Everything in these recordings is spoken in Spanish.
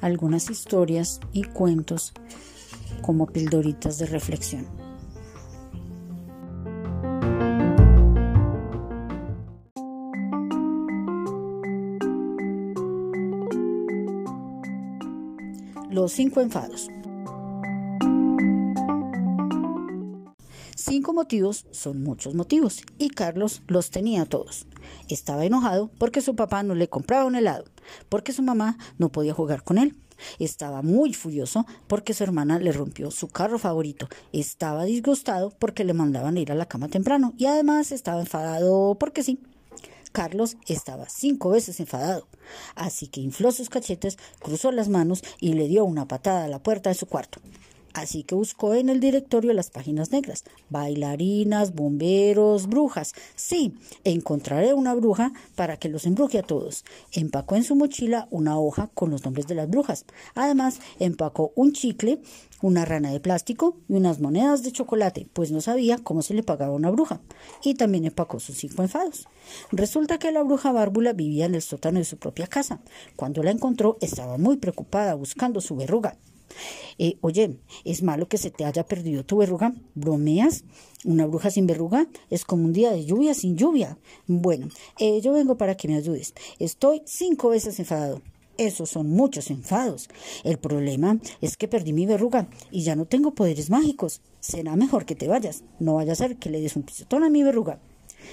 algunas historias y cuentos como pildoritas de reflexión. Los cinco enfados. Cinco motivos son muchos motivos y Carlos los tenía todos. Estaba enojado porque su papá no le compraba un helado, porque su mamá no podía jugar con él. Estaba muy furioso porque su hermana le rompió su carro favorito. Estaba disgustado porque le mandaban ir a la cama temprano y además estaba enfadado porque sí. Carlos estaba cinco veces enfadado, así que infló sus cachetes, cruzó las manos y le dio una patada a la puerta de su cuarto. Así que buscó en el directorio las páginas negras. Bailarinas, bomberos, brujas. Sí, encontraré una bruja para que los embruje a todos. Empacó en su mochila una hoja con los nombres de las brujas. Además, empacó un chicle, una rana de plástico y unas monedas de chocolate, pues no sabía cómo se le pagaba a una bruja. Y también empacó sus cinco enfados. Resulta que la bruja bárbula vivía en el sótano de su propia casa. Cuando la encontró, estaba muy preocupada buscando su verruga. Eh, oye, ¿es malo que se te haya perdido tu verruga? ¿Bromeas? ¿Una bruja sin verruga? Es como un día de lluvia sin lluvia. Bueno, eh, yo vengo para que me ayudes. Estoy cinco veces enfadado. Esos son muchos enfados. El problema es que perdí mi verruga y ya no tengo poderes mágicos. Será mejor que te vayas. No vaya a ser que le des un pisotón a mi verruga.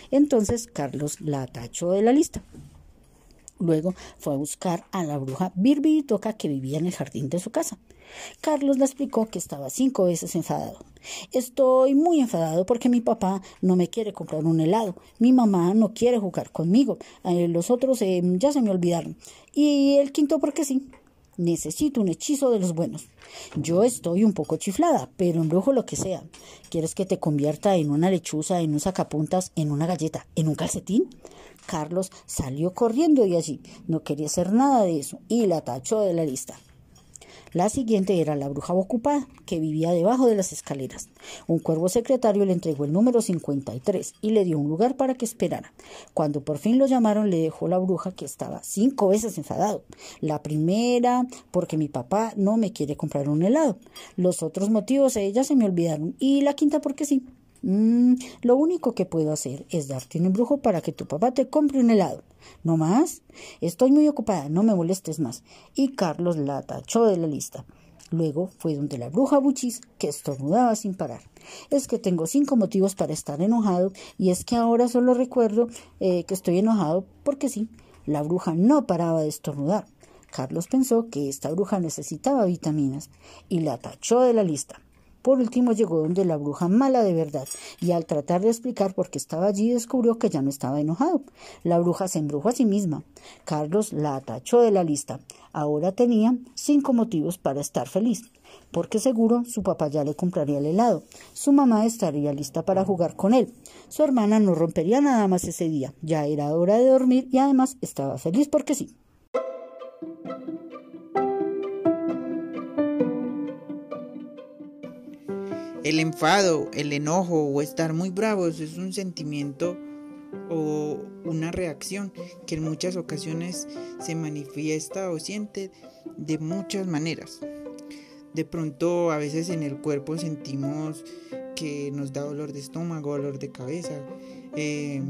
Entonces Carlos la tachó de la lista. Luego fue a buscar a la bruja Toca que vivía en el jardín de su casa. Carlos le explicó que estaba cinco veces enfadado. Estoy muy enfadado porque mi papá no me quiere comprar un helado. Mi mamá no quiere jugar conmigo. Eh, los otros eh, ya se me olvidaron. Y el quinto porque sí. Necesito un hechizo de los buenos. Yo estoy un poco chiflada, pero embrujo lo que sea. ¿Quieres que te convierta en una lechuza, en un sacapuntas, en una galleta, en un calcetín? Carlos salió corriendo de allí. No quería hacer nada de eso y la tachó de la lista. La siguiente era la bruja ocupada, que vivía debajo de las escaleras. Un cuervo secretario le entregó el número 53 y le dio un lugar para que esperara. Cuando por fin lo llamaron, le dejó la bruja que estaba cinco veces enfadado. La primera, porque mi papá no me quiere comprar un helado. Los otros motivos, ella se me olvidaron. Y la quinta, porque sí. Mm, lo único que puedo hacer es darte un embrujo para que tu papá te compre un helado. ¿No más? Estoy muy ocupada, no me molestes más. Y Carlos la tachó de la lista. Luego fue donde la bruja Buchis, que estornudaba sin parar. Es que tengo cinco motivos para estar enojado, y es que ahora solo recuerdo eh, que estoy enojado porque sí, la bruja no paraba de estornudar. Carlos pensó que esta bruja necesitaba vitaminas y la tachó de la lista. Por último llegó donde la bruja mala de verdad, y al tratar de explicar por qué estaba allí descubrió que ya no estaba enojado. La bruja se embrujó a sí misma. Carlos la atachó de la lista. Ahora tenía cinco motivos para estar feliz porque seguro su papá ya le compraría el helado, su mamá estaría lista para jugar con él, su hermana no rompería nada más ese día, ya era hora de dormir y además estaba feliz porque sí. El enfado, el enojo o estar muy bravos es un sentimiento o una reacción que en muchas ocasiones se manifiesta o siente de muchas maneras. De pronto a veces en el cuerpo sentimos que nos da dolor de estómago, dolor de cabeza. Eh,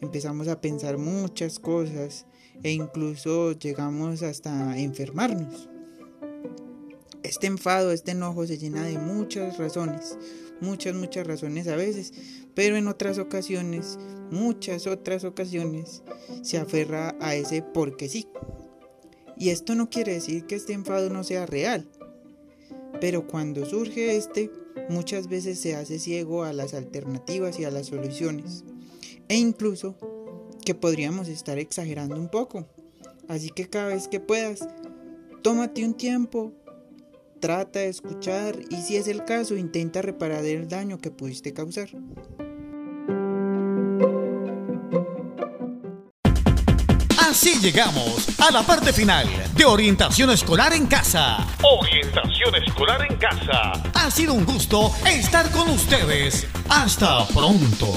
empezamos a pensar muchas cosas e incluso llegamos hasta enfermarnos. Este enfado, este enojo se llena de muchas razones, muchas, muchas razones a veces, pero en otras ocasiones, muchas otras ocasiones, se aferra a ese porque sí. Y esto no quiere decir que este enfado no sea real, pero cuando surge este, muchas veces se hace ciego a las alternativas y a las soluciones, e incluso que podríamos estar exagerando un poco. Así que cada vez que puedas, tómate un tiempo, trata de escuchar y si es el caso, intenta reparar el daño que pudiste causar. Así llegamos a la parte final de Orientación Escolar en Casa. Orientación Escolar en Casa. Ha sido un gusto estar con ustedes. Hasta pronto.